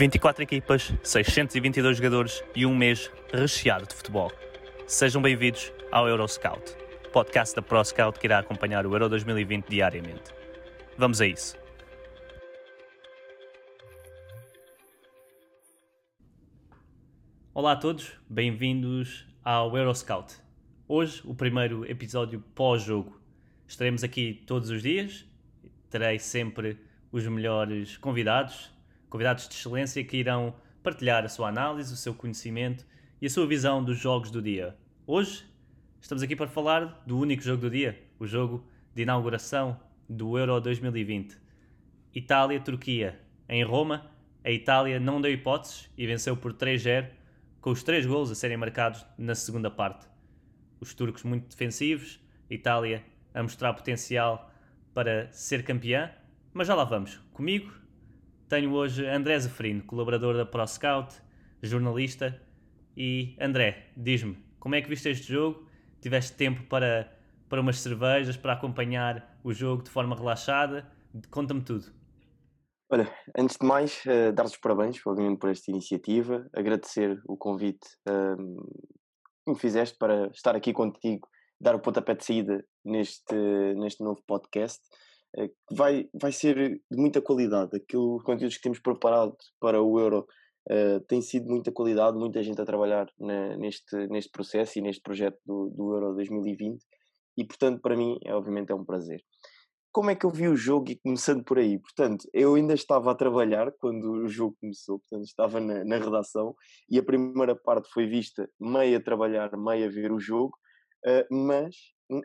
24 equipas, 622 jogadores e um mês recheado de futebol. Sejam bem-vindos ao Euroscout, podcast da ProScout que irá acompanhar o Euro 2020 diariamente. Vamos a isso. Olá a todos, bem-vindos ao Euroscout. Hoje, o primeiro episódio pós-jogo. Estaremos aqui todos os dias, terei sempre os melhores convidados convidados de excelência que irão partilhar a sua análise, o seu conhecimento e a sua visão dos jogos do dia. Hoje, estamos aqui para falar do único jogo do dia, o jogo de inauguração do Euro 2020. Itália-Turquia. Em Roma, a Itália não deu hipóteses e venceu por 3-0, com os três gols a serem marcados na segunda parte. Os turcos muito defensivos, a Itália a mostrar potencial para ser campeã, mas já lá vamos. Comigo tenho hoje André Zeferino, colaborador da ProScout, jornalista. E André, diz-me, como é que viste este jogo? Tiveste tempo para, para umas cervejas, para acompanhar o jogo de forma relaxada? Conta-me tudo. Olha, antes de mais, uh, dar-vos parabéns, obviamente, por esta iniciativa, agradecer o convite um, que me fizeste para estar aqui contigo, dar o pontapé de saída neste, neste novo podcast, que vai, vai ser de muita qualidade. Aquilo, os conteúdos que temos preparado para o Euro uh, têm sido muita qualidade, muita gente a trabalhar na, neste, neste processo e neste projeto do, do Euro 2020, e portanto, para mim, é, obviamente, é um prazer como é que eu vi o jogo e começando por aí? Portanto, eu ainda estava a trabalhar quando o jogo começou, portanto, estava na, na redação e a primeira parte foi vista meia a trabalhar, meia a ver o jogo, uh, mas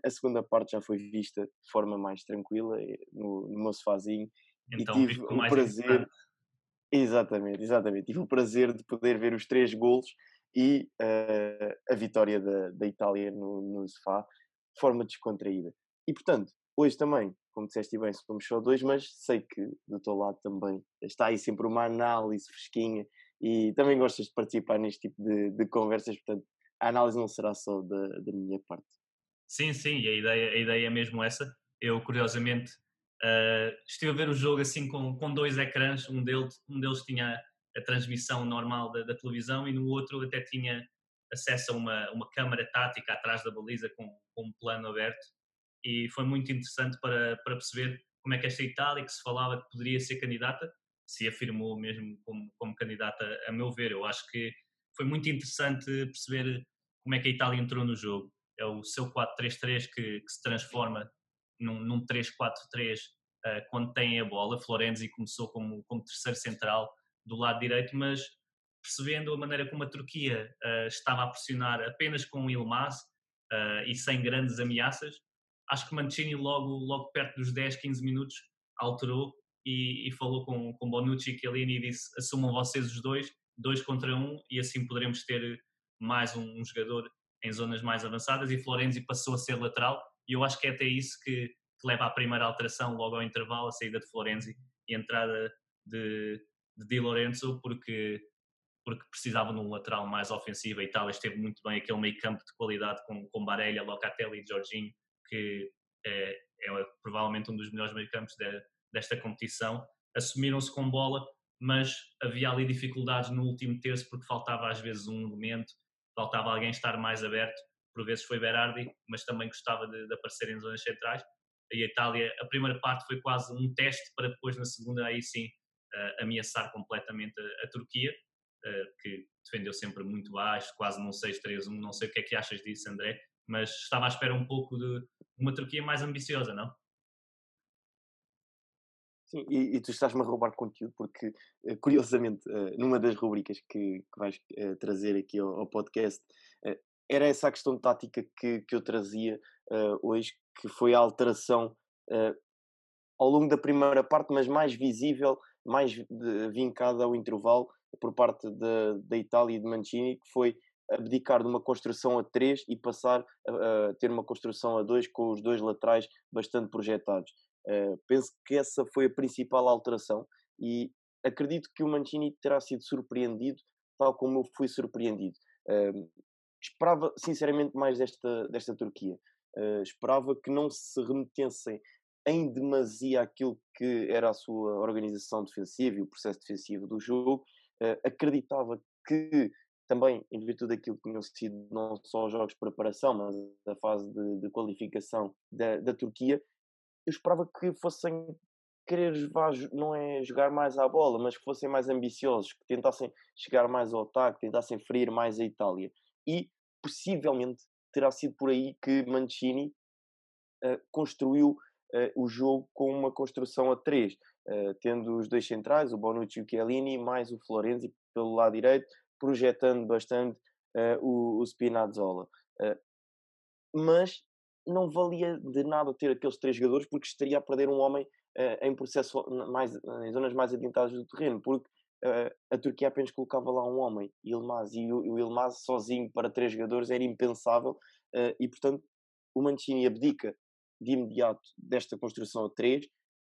a segunda parte já foi vista de forma mais tranquila, no, no meu sofazinho, Então, e tive o mais prazer. importante. Exatamente, exatamente. Tive o prazer de poder ver os três golos e uh, a vitória da, da Itália no, no sofá de forma descontraída. E portanto, hoje também, como disseste bem, somos só dois, mas sei que do teu lado também está aí sempre uma análise fresquinha e também gostas de participar neste tipo de, de conversas, portanto, a análise não será só da, da minha parte. Sim, sim, e a ideia, a ideia é mesmo essa. Eu, curiosamente, uh, estive a ver o jogo assim com, com dois ecrãs, um deles, um deles tinha a transmissão normal da, da televisão e no outro até tinha acesso a uma, uma câmara tática atrás da baliza com, com um plano aberto e foi muito interessante para, para perceber como é que esta Itália, que se falava que poderia ser candidata, se afirmou mesmo como, como candidata, a meu ver. Eu acho que foi muito interessante perceber como é que a Itália entrou no jogo. É o seu 4-3-3 que, que se transforma num, num 3-4-3 uh, quando tem a bola. Florenzi começou como, como terceiro central do lado direito, mas percebendo a maneira como a Turquia uh, estava a pressionar apenas com o Ilmaz uh, e sem grandes ameaças, acho que Mancini logo, logo perto dos 10, 15 minutos alterou e, e falou com, com Bonucci e Chiellini e disse assumam vocês os dois, dois contra um e assim poderemos ter mais um, um jogador em zonas mais avançadas e Florenzi passou a ser lateral e eu acho que é até isso que, que leva à primeira alteração logo ao intervalo, a saída de Florenzi e a entrada de, de Di Lorenzo porque porque precisava de um lateral mais ofensivo. A Itália esteve muito bem aquele meio campo de qualidade com, com Barella, Locatelli e Jorginho, que é, é provavelmente um dos melhores meio-campos de, desta competição. Assumiram-se com bola, mas havia ali dificuldades no último terço porque faltava às vezes um elemento, faltava alguém estar mais aberto. Por vezes foi Berardi, mas também gostava de, de aparecer em zonas centrais. E a Itália, a primeira parte foi quase um teste para depois, na segunda, aí sim, uh, ameaçar completamente a, a Turquia, uh, que defendeu sempre muito baixo, quase num 6-3-1. Não sei o que é que achas disso, André, mas estava à espera um pouco de uma Turquia mais ambiciosa, não? Sim, e, e tu estás-me a roubar conteúdo porque, eh, curiosamente, eh, numa das rubricas que, que vais eh, trazer aqui ao, ao podcast, era essa a questão tática que, que eu trazia hoje, que foi a alteração ao longo da primeira parte, mas mais visível mais vincada ao intervalo por parte da, da Itália e de Mancini, que foi abdicar de uma construção a três e passar a, a, ter uma construção a dois com os dois laterais bastante projetados. Uh, penso que essa foi a principal alteração e acredito que o Mancini terá sido surpreendido, tal como eu fui surpreendido. Uh, esperava sinceramente mais desta, desta Turquia. Uh, esperava que não se remetessem em demasia aquilo que era a sua organização defensiva e o processo defensivo do jogo. Uh, acreditava que também, em virtude daquilo que tinham sido não só os jogos de preparação, mas a fase de, de qualificação da, da Turquia, eu esperava que fossem querer não é jogar mais à bola, mas que fossem mais ambiciosos, que tentassem chegar mais ao ataque, tentassem ferir mais a Itália. E possivelmente terá sido por aí que Mancini uh, construiu uh, o jogo com uma construção a três, uh, tendo os dois centrais, o Bonucci e o Chiellini, mais o Florenzi pelo lado direito, projetando bastante o, o Spinazzola. mas não valia de nada ter aqueles três jogadores porque estaria a perder um homem em processo mais em zonas mais adiantadas do terreno, porque a Turquia apenas colocava lá um homem, Ilmaz, e o, o Ilmaz sozinho para três jogadores era impensável, e portanto o Mancini abdica de imediato desta construção a 3,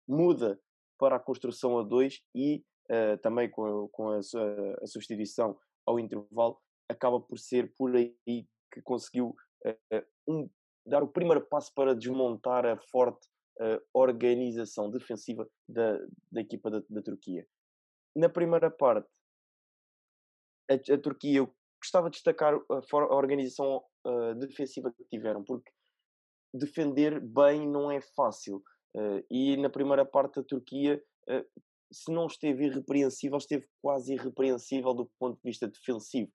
muda para a construção a 2 e uh, também com, com a, a, substituição ao intervalo, acaba por ser por aí que conseguiu uh, um, dar o primeiro passo para desmontar a forte uh, organização defensiva da, da equipa da, da, Turquia. Na primeira parte, a, a, Turquia, eu gostava de destacar a, a organização defensiva que tiveram, porque defender bem não é fácil. Uh, e na primeira parte a Turquia, uh, se não esteve irrepreensível, esteve quase irrepreensível do ponto de vista defensivo.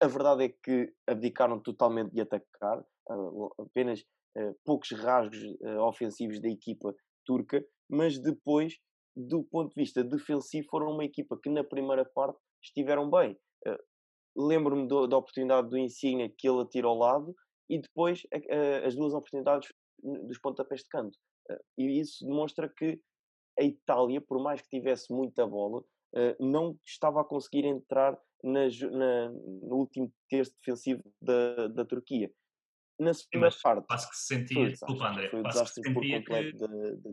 A verdade é que abdicaram totalmente de atacar, uh, apenas poucos rasgos ofensivos da equipa turca, mas depois, do ponto de vista defensivo, foram uma equipa que na primeira parte estiveram bem. Lembro-me da oportunidade do Insigne que ele atira ao lado, e depois as duas oportunidades dos pontapés de canto. E isso demonstra que a Itália, por mais que tivesse muita bola, não estava a conseguir entrar na, na, no último terço defensivo da, da Turquia. Na segunda Sim, parte. Quase que se sentia. Desculpa, André. Foi quase que sentia que, da, da.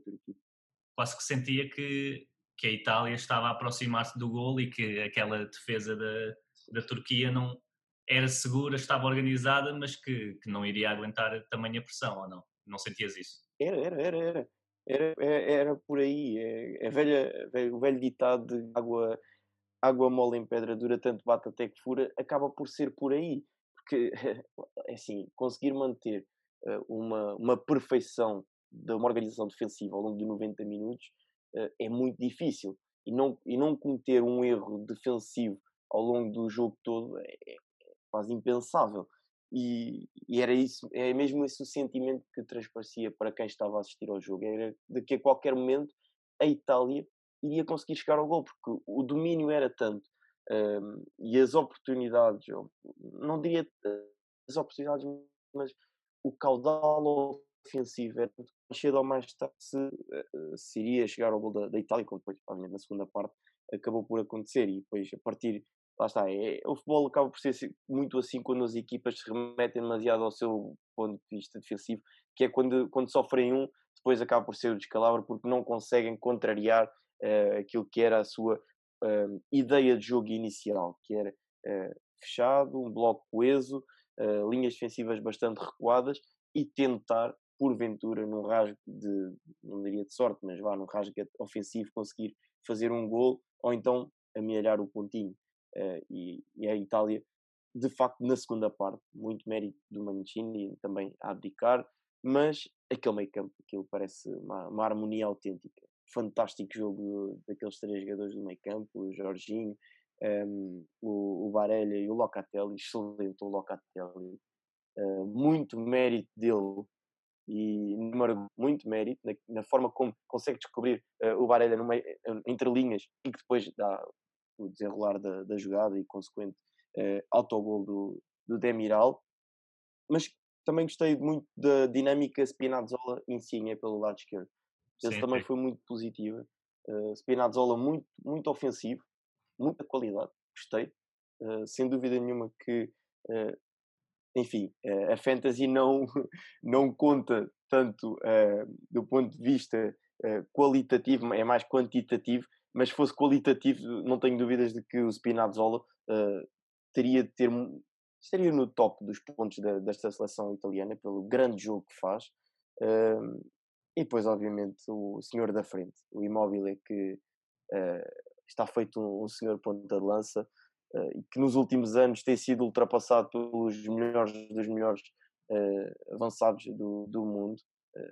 Quase que sentia que, que a Itália estava a aproximar-se do gol e que aquela defesa da, da Turquia não, era segura, estava organizada, mas que, que não iria aguentar tamanha pressão, ou não? Não sentias isso? Era, era, era, era. Era, é, era por aí. É, é velha, o velho ditado de água, água mole em pedra dura, tanto bate até que fura, acaba por ser por aí. Porque, é assim, conseguir manter uh, uma, uma perfeição de uma organização defensiva ao longo de 90 minutos uh, é muito difícil. E não, e não cometer um erro defensivo ao longo do jogo todo é, quase impensável. E, e, era isso, é mesmo esse o sentimento que transparecia para quem estava a assistir ao jogo, era de que a qualquer momento a Itália iria conseguir chegar ao gol, porque o domínio era tanto um, e as oportunidades, não diria as oportunidades, mas o caudal ofensivo era muito cedo ou mais tarde se, eh, se iria chegar ao gol da, da Itália, como depois, obviamente, na segunda parte acabou por acontecer. E depois a partir lá está, é, o futebol acaba por ser muito assim quando as equipas se remetem demasiado ao seu ponto de vista defensivo, que é quando, quando sofrem um, depois acaba por ser o descalabro porque não conseguem contrariar uh, aquilo que era a sua uh, ideia de jogo inicial, que era uh, fechado, um bloco coeso, linhas defensivas bastante recuadas e tentar, porventura, num rasgo de, não diria de sorte, mas vá, num rasgo ofensivo, conseguir fazer um gol ou então amealhar o pontinho. Uh, e, e, a Itália, de facto, na segunda parte, muito mérito do Mancini também a abdicar, mas aquele meio campo, aquilo parece uma, uma harmonia autêntica. Fantástico jogo daqueles três jogadores do meio campo, o Jorginho, um, ehm, o, o Barella e o Locatelli, excelente o Locatelli, uh, muito mérito dele e muito mérito na, na, forma como consegue descobrir uh, o Barella no meio, entre linhas e que depois dá o desenrolar da, da jogada e consequente uh, autogol do, do Demiral. Mas também gostei muito da dinâmica Spinazzola Insigne pelo lado esquerdo. Esse também sim. foi muito positiva. Uh, Spinazzola muito, muito ofensivo, muita qualidade, gostei. Uh, sem dúvida nenhuma que, uh, enfim, a fantasy não, não conta tanto do ponto de vista qualitativo, é mais quantitativo, mas se fosse qualitativo, não tenho dúvidas de que o Spinazzola teria de ter estaria no top dos pontos da, desta seleção italiana pelo grande jogo que faz. Uh, e depois, obviamente, o senhor da frente, o Immobile, que uh, está feito um, um, senhor ponta de lança uh, e que nos últimos anos tem sido ultrapassado pelos melhores dos melhores ah, avançados do, do mundo.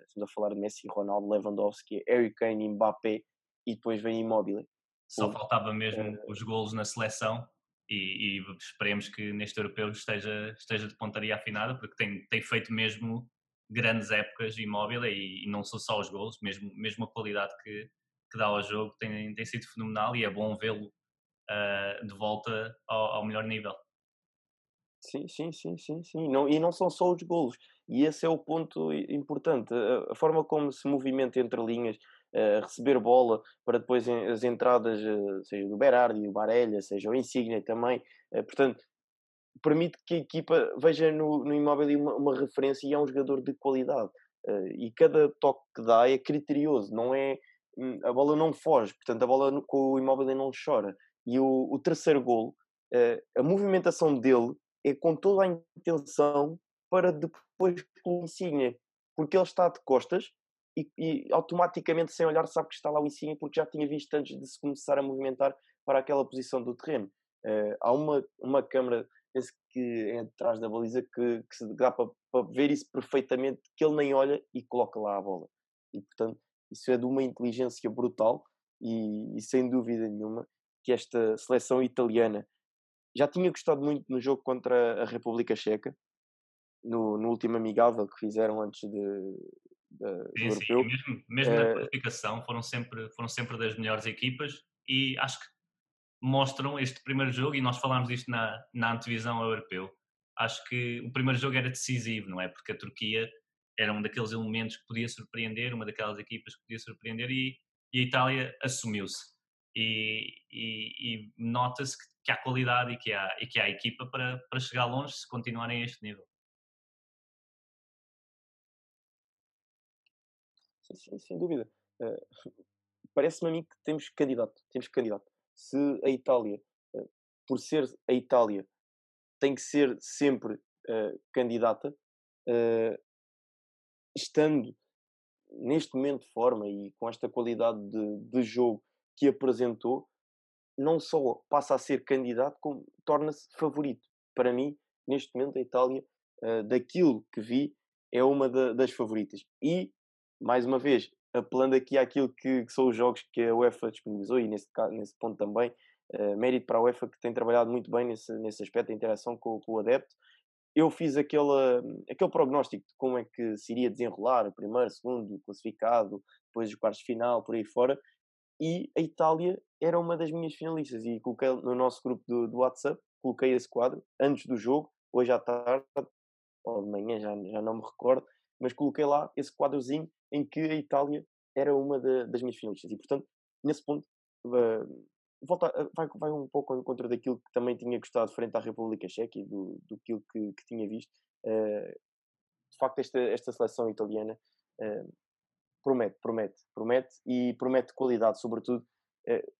estamos a falar de Messi, Ronaldo, Lewandowski, Harry Kane, Mbappé e depois vem Immobile. Só faltava mesmo os golos na seleção e, e, esperemos que neste europeu esteja, esteja de pontaria afinada, porque tem, tem feito mesmo grandes épocas imóvel e, e não são só os gols, mesmo, mesmo a qualidade que, que dá ao jogo tem, tem sido fenomenal e é bom vê-lo uh, de volta ao, ao, melhor nível. Sim, sim, sim, sim, sim. Não, e não são só os golos. E esse é o ponto importante. A, forma como se movimenta entre linhas, uh, receber bola para depois as entradas, uh, seja do Berardi, o Barella, seja o Insigne também. Uh, portanto, permite que a equipa veja no, no imóvel uma, uma referência e é um jogador de qualidade. e cada toque que dá é criterioso, não é. Hum, a bola não foge, portanto, a bola no, com o imóvel não chora. E o, o terceiro golo, a movimentação dele é com toda a intenção para depois o Insigne, porque ele está de costas e, e, automaticamente, sem olhar, sabe que está lá o Insigne porque já tinha visto antes de se começar a movimentar para aquela posição do terreno. Uh, há uma, uma câmara, penso que é atrás da baliza, que, que se dá para, para, ver isso perfeitamente, que ele nem olha e coloca lá a bola. E, portanto, isso é de uma inteligência brutal e, e sem dúvida nenhuma que esta seleção italiana já tinha gostado muito no jogo contra a República Checa, no, no último amigável que fizeram antes de, sim, europeu. Sim, mesmo, mesmo na eh, qualificação foram sempre, foram sempre das melhores equipas e acho que mostram este primeiro jogo, e nós falámos disto na, na antevisão ao europeu, acho que o primeiro jogo era decisivo, não é? Porque a Turquia era um daqueles elementos que podia surpreender, uma daquelas equipas que podia surpreender e, e a Itália assumiu-se. E, e, e nota-se que, que, há qualidade e que há, e que há equipa para, para chegar longe se continuarem a este nível. Sim, sem dúvida. Uh, Parece-me a mim que temos candidato. Temos candidato. Se a Itália, uh, por ser a Itália, tem que ser sempre uh, candidata, estando neste momento de forma e com esta qualidade de, de jogo que apresentou, não só passa a ser candidato, como torna-se favorito. Para mim, neste momento, a Itália, daquilo que vi, é uma da, das favoritas. E mais uma vez, apelando aqui àquilo que, que, são os jogos que a UEFA disponibilizou, e nesse, nesse ponto também, uh, mérito para a UEFA que tem trabalhado muito bem nesse, nesse aspecto, a interação com, com o adepto. Eu fiz aquele, aquele prognóstico de como é que se iria desenrolar, primeiro, segundo, classificado, depois os quartos de final, por aí fora, e a Itália era uma das minhas finalistas, e coloquei no nosso grupo do, do WhatsApp, coloquei esse quadro, antes do jogo, hoje à tarde, ou de manhã, já, já não me recordo, mas coloquei lá esse quadrozinho em que a Itália era uma de, das minhas finalistas. E, portanto, nesse ponto, uh, volta, uh, vai, vai um pouco ao encontro daquilo que também tinha gostado frente à República Checa e do, do que, que tinha visto. Uh, de facto, esta, esta seleção italiana promete, promete, promete e promete qualidade, sobretudo.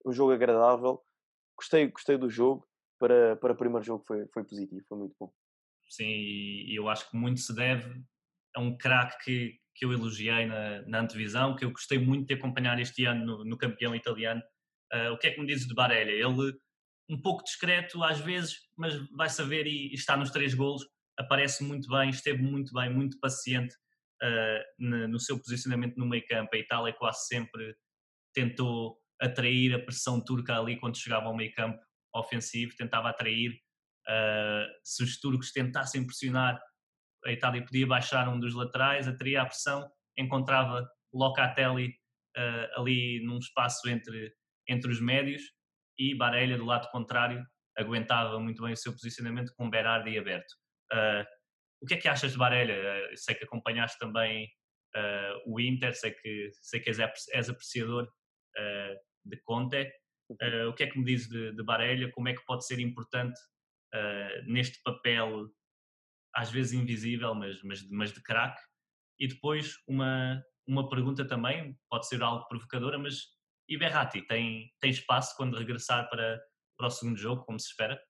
um jogo agradável. Gostei, gostei do jogo. Para, para o primeiro jogo foi, foi positivo, foi muito bom. Sim, e eu acho que muito se deve a um craque que, que eu elogiei na, na antevisão, que eu gostei muito de acompanhar este ano no, no campeão italiano. Uh, o que é que me dizes de Barella? Ele, um pouco discreto às vezes, mas vai saber e, e está nos três golos, aparece muito bem, esteve muito bem, muito paciente uh, no, no, seu posicionamento no meio campo. A Itália quase sempre tentou atrair a pressão turca ali quando chegava ao meio campo ofensivo, tentava atrair. Uh, se os turcos tentassem pressionar, a Itália podia baixar um dos laterais, atraía a pressão, encontrava Locatelli uh, ali num espaço entre, entre os médios e Barella do lado contrário aguentava muito bem o seu posicionamento com Berardi aberto. Uh, o que é que achas de Barella? Uh, sei que acompanhaste também o Inter, sei que, sei que és, apreciador de Conte. O que é que me diz de, de Barella? Como é que pode ser importante neste papel, às vezes invisível, mas, mas, mas de craque? E depois uma, uma pergunta também, pode ser algo provocadora, mas e Berratti tem, tem espaço quando regressar para, para o segundo jogo, como se espera?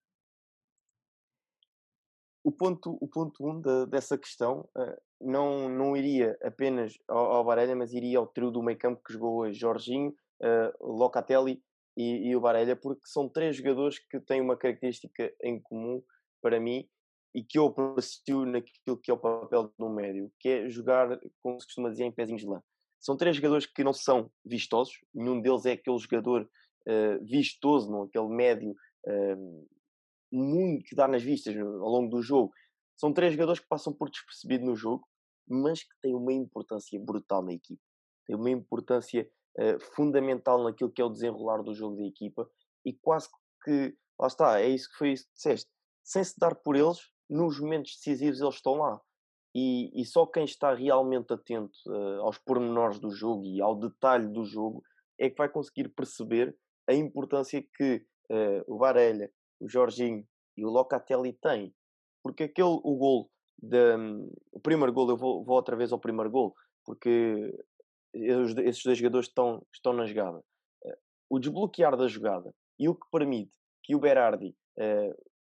O ponto, o ponto um de, dessa questão uh, não, não iria apenas ao, ao mas iria ao trio do meio campo que jogou hoje, Jorginho, uh, Locatelli e, e, o Barella, porque são três jogadores que têm uma característica em comum para mim e que eu aprecio naquilo que é o papel do médio, que é jogar, como se costuma dizer, em pezinhos de lã. São três jogadores que não são vistosos, nenhum deles é aquele jogador uh, vistoso, não, aquele médio uh, muito que dá nas vistas ao longo do jogo. São três jogadores que passam por despercebido no jogo, mas que têm uma importância brutal na equipa. Têm uma importância uh, fundamental naquilo que é o desenrolar do jogo da equipa e quase que, lá está, é isso que foi isso que disseste. Sem se dar por eles, nos momentos decisivos eles estão lá. E, e só quem está realmente atento uh, aos pormenores do jogo e ao detalhe do jogo é que vai conseguir perceber a importância que uh, o Varela, o Jorginho e o Locatelli têm. Porque aquele, o gol, de, um, o primeiro gol, eu vou, vou, outra vez ao primeiro gol, porque esses dois jogadores estão, estão na jogada. Uh, o desbloquear da jogada e o que permite que o Berardi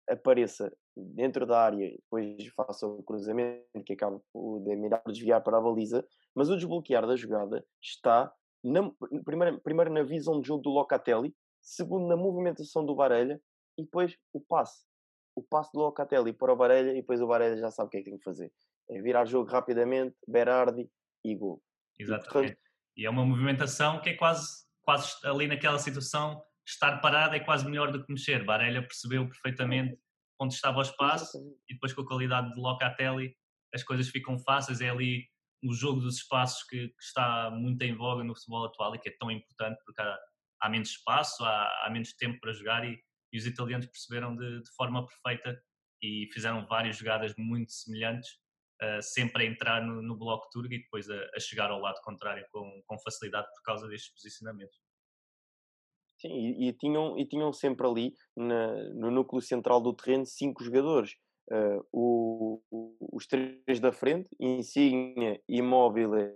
apareça dentro da área, depois faça o cruzamento que acaba o Demiral desviar para a baliza, mas o desbloquear da jogada está na, primeiro, primeiro na visão de jogo do Locatelli, segundo na movimentação do Varela e depois o passe. O passe do Locatelli para o Varela e depois o Varela já sabe o que é que tem que fazer. É virar jogo rapidamente, Berardi e gol. Exatamente. E, portanto, e é uma movimentação que é quase, quase ali naquela situação, estar parado é quase melhor do que mexer. Varela percebeu perfeitamente onde estava o espaço e depois com a qualidade de Locatelli as coisas ficam fáceis. É ali o jogo dos espaços que, que, está muito em voga no futebol atual e que é tão importante porque há, há menos espaço, há, há, menos tempo para jogar e, e os italianos perceberam de, de, forma perfeita e fizeram várias jogadas muito semelhantes, uh, sempre a entrar no, no bloco turco e depois a, a, chegar ao lado contrário com, com facilidade por causa destes posicionamentos. Sim, e, e, tinham, e tinham sempre ali, na, no núcleo central do terreno, cinco jogadores. Uh, o, os três da frente, Insigne, Immobile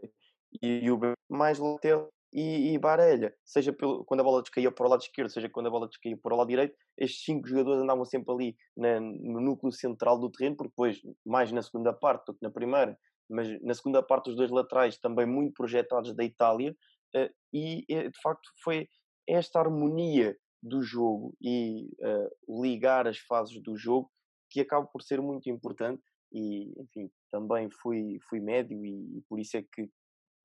e o mais Lotel e, e Barelha. Seja pelo, quando a bola descaía para o lado esquerdo, seja quando a bola descaía para o lado direito, estes cinco jogadores andavam sempre ali na, no núcleo central do terreno, porque depois, mais na segunda parte do que na primeira, mas na segunda parte os dois laterais também muito projetados da Itália, uh, e de facto foi esta harmonia do jogo e uh, ligar as fases do jogo que acaba por ser muito importante. E enfim também fui fui médio e, e, por isso é que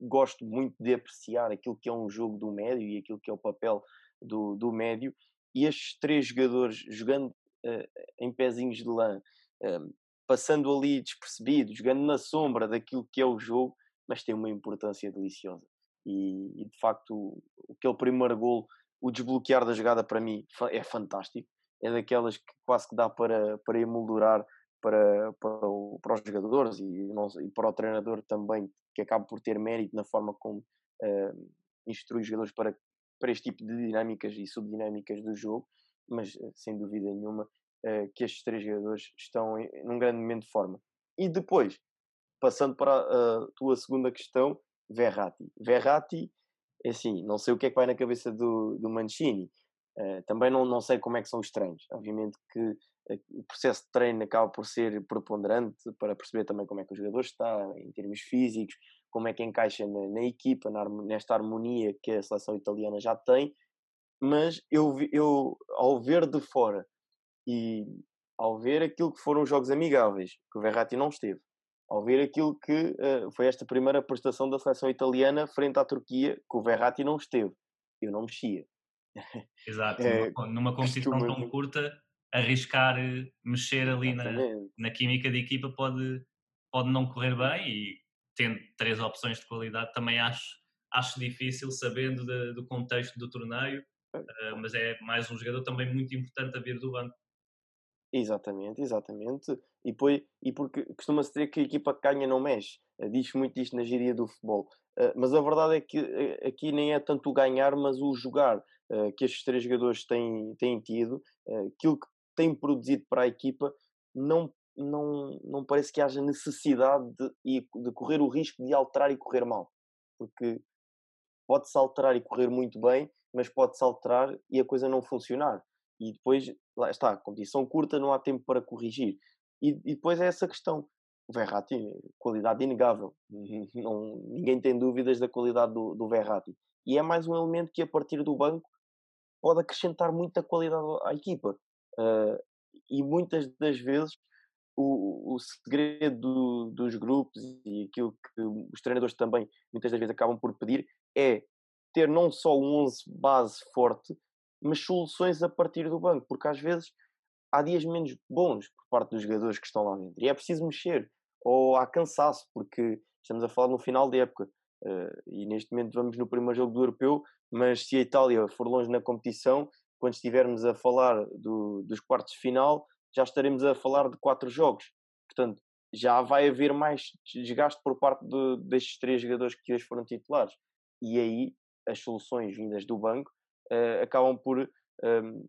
gosto muito de apreciar aquilo que é um jogo do médio e aquilo que é o papel do, do médio. E estes três jogadores jogando uh, em pezinhos de lã uh, passando ali despercebidos jogando na sombra daquilo que é o jogo mas tem uma importância deliciosa e, e de facto aquele primeiro gol, o desbloquear da jogada para mim é fantástico. É daquelas que quase que dá para, para emoldurar para, para, o, para os jogadores e, e, para o treinador também, que acaba por ter mérito na forma como uh, instrui os jogadores para, para este tipo de dinâmicas e subdinâmicas do jogo, mas eh, sem dúvida nenhuma uh, que estes três jogadores estão em, num grande momento de forma. E depois, passando para a tua segunda questão, Verratti. Verratti, é assim, não sei o que é que vai na cabeça do, do Mancini. Uh, também não, não sei como é que são os treinos. Obviamente que uh, o processo de treino acaba por ser preponderante para perceber também como é que o jogador está em termos físicos, como é que encaixa na, na equipa, na, nesta harmonia que a seleção italiana já tem. Mas eu, eu, ao ver de fora e ao ver aquilo que foram os jogos amigáveis, que o Verratti não esteve, ao ver aquilo que uh, foi esta primeira prestação da seleção italiana frente à Turquia, que o Verratti não esteve. Eu não mexia. Exato, é, numa, numa competição tão curta, arriscar eh, mexer ali na, na, química da equipa pode, pode não correr bem e tendo três opções de qualidade também acho, acho difícil, sabendo de, do contexto do torneio, uh, mas é mais um jogador também muito importante a vir do banco. Exatamente, exatamente. E, depois, e porque costuma-se dizer que a equipa que ganha não mexe. Eh, diz muito isto na gíria do futebol. Uh, mas a verdade é que uh, aqui nem é tanto o ganhar, mas o jogar que estes três jogadores têm, têm tido, aquilo que têm produzido para a equipa, não, não, não parece que haja necessidade de, de correr o risco de alterar e correr mal. Porque pode-se alterar e correr muito bem, mas pode-se alterar e a coisa não funcionar. E depois, lá está, competição curta, não há tempo para corrigir. E, e depois é essa questão. O Verratti, qualidade inegável. Não, ninguém tem dúvidas da qualidade do, do Verratti. E é mais um elemento que, a partir do banco, pode acrescentar muita qualidade à equipa. Uh, e muitas das vezes o, o segredo do, dos grupos e aquilo que os treinadores também muitas das vezes acabam por pedir é ter não só um 11 base forte, mas soluções a partir do banco, porque às vezes há dias menos bons por parte dos jogadores que estão lá dentro e é preciso mexer, ou há cansaço, porque estamos a falar no final da época uh, e neste momento vamos no primeiro jogo do europeu, mas se a Itália for longe na competição, quando estivermos a falar do, dos quartos de final, já estaremos a falar de quatro jogos. Portanto, já vai haver mais desgaste por parte de, destes três jogadores que hoje foram titulares. E aí as soluções vindas do banco uh, acabam por um, ehm,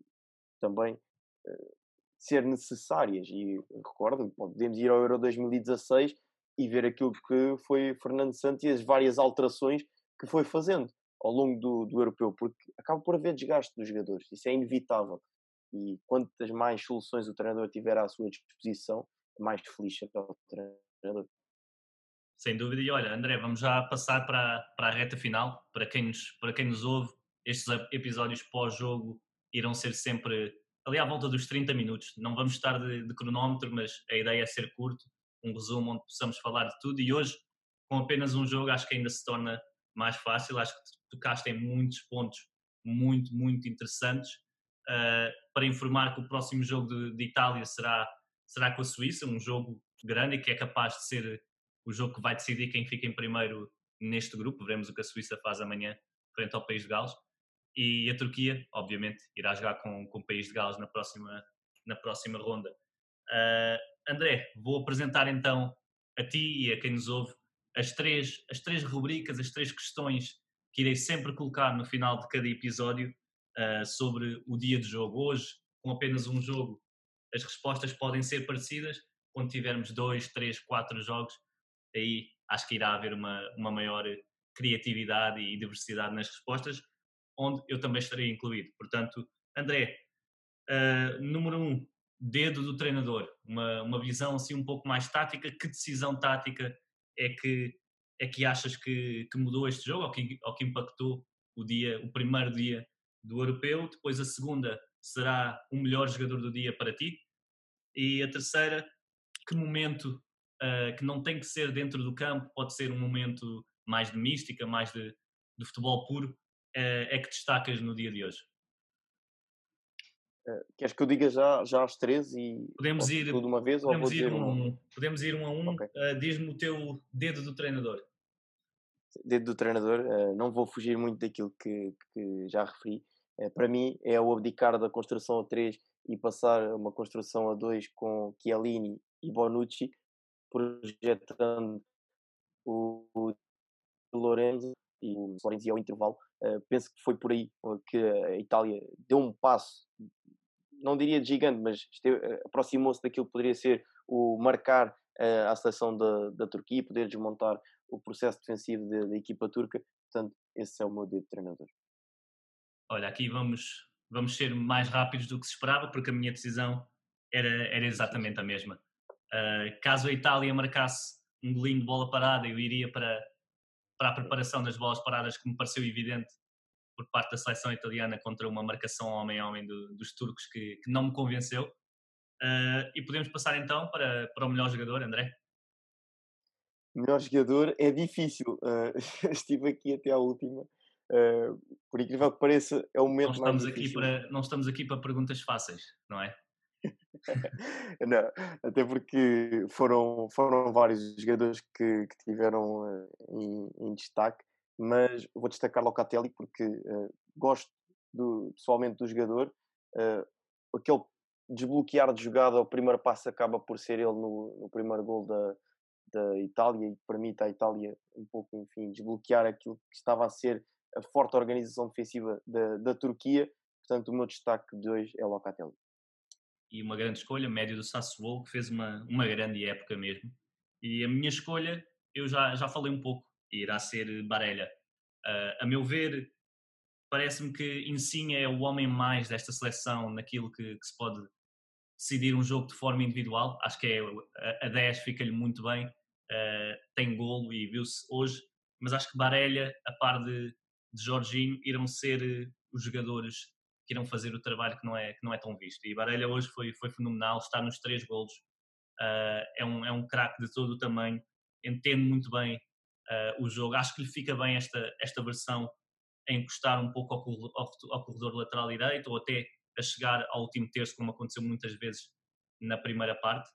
também uh, ser necessárias. E recordo podemos ir ao Euro 2016 e ver aquilo que foi Fernando Santos e as várias alterações que foi fazendo ao longo do, do europeu, porque acaba por haver desgaste dos jogadores, isso é inevitável. E quantas mais soluções o treinador tiver à sua disposição, mais feliz será o treinador. Sem dúvida. E olha, André, vamos já passar para, para a reta final. Para quem nos, para quem nos ouve, estes episódios pós-jogo irão ser sempre ali à volta dos 30 minutos. Não vamos estar de, de, cronómetro, mas a ideia é ser curto, um resumo onde possamos falar de tudo. E hoje, com apenas um jogo, acho que ainda se torna mais fácil. Acho que tocaste em muitos pontos muito, muito interessantes. Uh, para informar que o próximo jogo de, de, Itália será, será com a Suíça, um jogo grande que é capaz de ser o jogo que vai decidir quem fica em primeiro neste grupo. Veremos o que a Suíça faz amanhã frente ao País de Gales. E a Turquia, obviamente, irá jogar com, com o País de Gales na próxima, na próxima ronda. Uh, André, vou apresentar então a ti e a quem nos ouve as três, as três rubricas, as três questões que irei sempre colocar no final de cada episódio uh, sobre o dia de jogo. Hoje, com apenas um jogo, as respostas podem ser parecidas. Quando tivermos dois, três, quatro jogos, aí acho que irá haver uma, uma maior criatividade e diversidade nas respostas, onde eu também estarei incluído. Portanto, André, uh, número um, dedo do treinador, uma, uma visão assim um pouco mais tática. Que decisão tática é que é que achas que, que mudou este jogo ou que, ou que impactou o dia, o primeiro dia do europeu? Depois a segunda será o melhor jogador do dia para ti? E a terceira, que momento uh, que não tem que ser dentro do campo, pode ser um momento mais de mística, mais de, de futebol puro, é que destacas no dia de hoje? Uh, queres que eu diga já, já às três e podemos ir tudo uma vez podemos ou ir um a um? Podemos ir um a um. Okay. Uh, Diz-me o teu dedo do treinador. Dedo do treinador, uh, não vou fugir muito daquilo que, que já referi. para mim é o abdicar da construção a 3 e passar uma construção a 2 com Chiellini e Bonucci, projetando o, o Lorenzo e o Lorenzi ao intervalo. penso que foi por aí que a Itália deu um passo não diria de gigante, mas eh, aproximou-se daquilo que poderia ser o marcar uh, a seleção da, da Turquia, poder desmontar o processo defensivo da, equipa turca. Portanto, esse é o meu dedo de treinador. Olha, aqui vamos, vamos ser mais rápidos do que se esperava, porque a minha decisão era, era exatamente a mesma. Uh, caso a Itália marcasse um golinho de bola parada, eu iria para, para a preparação das bolas paradas, que me pareceu evidente por parte da seleção italiana contra uma marcação homem-homem do, dos turcos que, que, não me convenceu. Uh, e podemos passar então para, para o melhor jogador, André? Melhor jogador é difícil. Uh, estive aqui até à última. Uh, por incrível que pareça, é o momento não estamos mais aqui para Não estamos aqui para perguntas fáceis, não é? não, até porque foram, foram vários jogadores que, que tiveram em, em destaque mas vou destacar Locatelli porque uh, gosto do, pessoalmente do jogador. Uh, aquele desbloquear de jogada, o primeiro passo acaba por ser ele no, no primeiro gol da, da Itália e permite à Itália um pouco, enfim, desbloquear aquilo que estava a ser a forte organização defensiva da, da Turquia. Portanto, o meu destaque de hoje é Locatelli. E uma grande escolha, médio do Sassuolo, que fez uma, uma grande época mesmo. E a minha escolha, eu já, já falei um pouco, irá ser Barella. Uh, a meu ver, parece-me que Insigne é o homem mais desta seleção naquilo que, que, se pode decidir um jogo de forma individual. Acho que é, a, a 10 fica-lhe muito bem, uh, tem golo e viu-se hoje, mas acho que Barella, a par de, de Jorginho, irão ser uh, os jogadores que irão fazer o trabalho que não é, que não é tão visto. E Barella hoje foi, foi fenomenal, está nos três golos, uh, é um, é um craque de todo o tamanho, entende muito bem o jogo. Acho que lhe fica bem esta, esta versão a encostar um pouco ao, ao, ao corredor lateral direito ou até a chegar ao último terço, como aconteceu muitas vezes na primeira parte.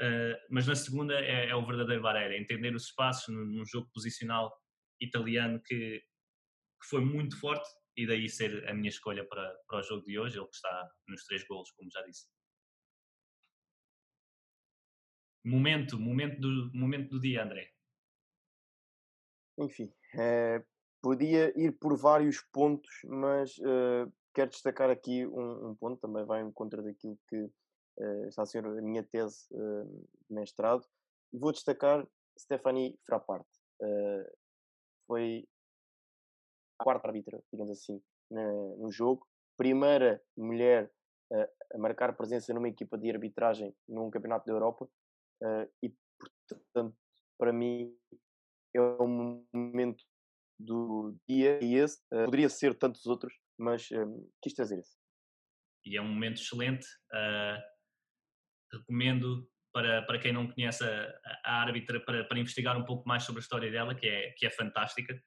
Uh, mas na segunda é, é, o verdadeiro Varela, entender os espaços num, num jogo posicional italiano que, que, foi muito forte e daí ser a minha escolha para, para o jogo de hoje, ele que está nos três golos, como já disse. Momento, momento do, momento do dia, André. Enfim, é, podia ir por vários pontos, mas uh, quero destacar aqui um, um, ponto, também vai em contra daquilo que uh, está a ser a minha tese de mestrado. Vou destacar Stephanie Frappart. foi quarta árbitra, digamos assim, na, no jogo. Primeira mulher a marcar presença numa equipa de arbitragem num campeonato da Europa e, portanto, para mim é um momento do dia e esse. Uh, poderia ser tantos outros, mas quis trazer esse. E é um momento excelente. Uh, recomendo para, para quem não conhece a, a árbitra para, para investigar um pouco mais sobre a história dela, que é, que é fantástica.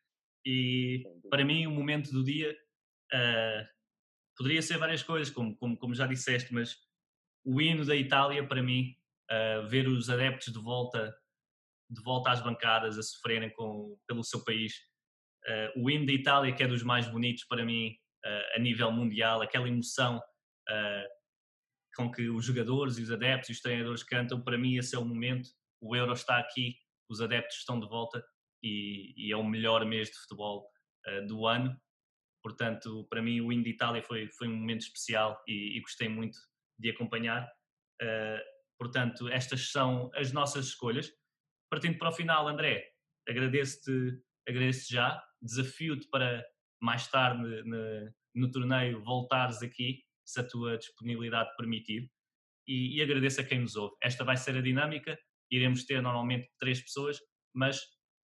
E para mim, o momento do dia uh, poderia ser várias coisas, como, como, como já disseste, mas o hino da Itália, para mim, uh, ver os adeptos de volta de volta às bancadas a sofrerem com, pelo seu país Uh, o hino da Itália, que é dos mais bonitos para mim a nível mundial, aquela emoção com que os jogadores e os adeptos e os treinadores cantam, para mim esse é o momento. O Euro está aqui, os adeptos estão de volta e, e é o melhor mês de futebol do ano. Portanto, para mim o hino de Itália foi, foi um momento especial e, e gostei muito de acompanhar. portanto, estas são as nossas escolhas. Partindo para o final, André, agradeço-te agradeço já desafio-te para mais tarde no, no, torneio voltares aqui, se a tua disponibilidade permitir, e, e, agradeço a quem nos ouve. Esta vai ser a dinâmica, iremos ter normalmente três pessoas, mas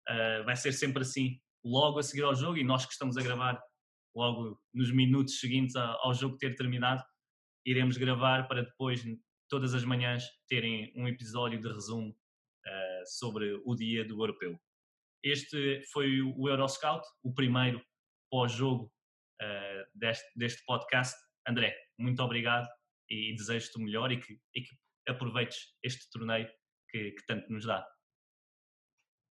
uh, vai ser sempre assim, logo a seguir ao jogo, e nós que estamos a gravar logo nos minutos seguintes ao jogo ter terminado, iremos gravar para depois, todas as manhãs, terem um episódio de resumo uh, sobre o dia do europeu. Este foi o Euroscout, o primeiro pós-jogo uh, deste, deste podcast. André, muito obrigado e desejo-te o melhor e que, e que aproveites este torneio que, que, tanto nos dá.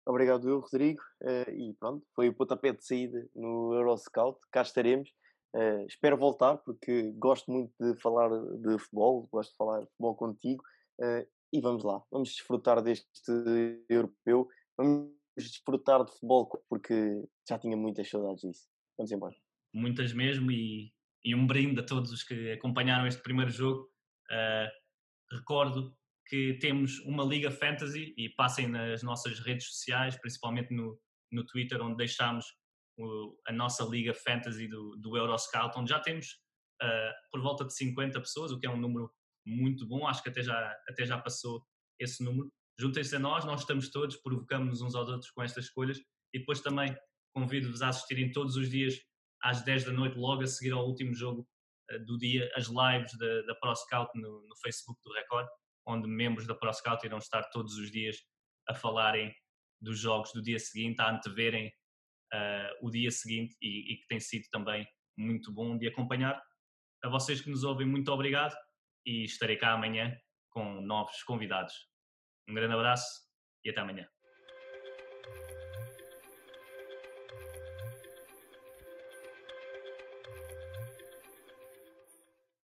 Obrigado, eu, Rodrigo. Uh, e pronto, foi o pontapé de saída no Euroscout. Cá estaremos. Uh, espero voltar porque gosto muito de falar de futebol, gosto de falar de futebol contigo. Uh, e vamos lá, vamos desfrutar deste europeu. Vamos desfrutar de futebol porque já tinha muitas saudades disso. Vamos embora. Muitas mesmo e, e um brinde a todos os que acompanharam este primeiro jogo. Uh, recordo que temos uma Liga Fantasy e passem nas nossas redes sociais, principalmente no, no Twitter, onde deixámos o, a nossa Liga Fantasy do, do Euroscout, onde já temos uh, por volta de 50 pessoas, o que é um número muito bom, acho que até já, até já passou esse número. Juntem-se a nós, nós estamos todos, provocamos uns aos outros com estas escolhas. E depois também convido-vos a assistirem todos os dias às 10 da noite, logo a seguir ao último jogo uh, do dia, as lives da, da ProScout no, no Facebook do Record, onde membros da ProScout irão estar todos os dias a falarem dos jogos do dia seguinte, a anteverem uh, o dia seguinte e, e que tem sido também muito bom de acompanhar. A vocês que nos ouvem, muito obrigado e estarei cá amanhã com novos convidados. Um grande abraço e até amanhã.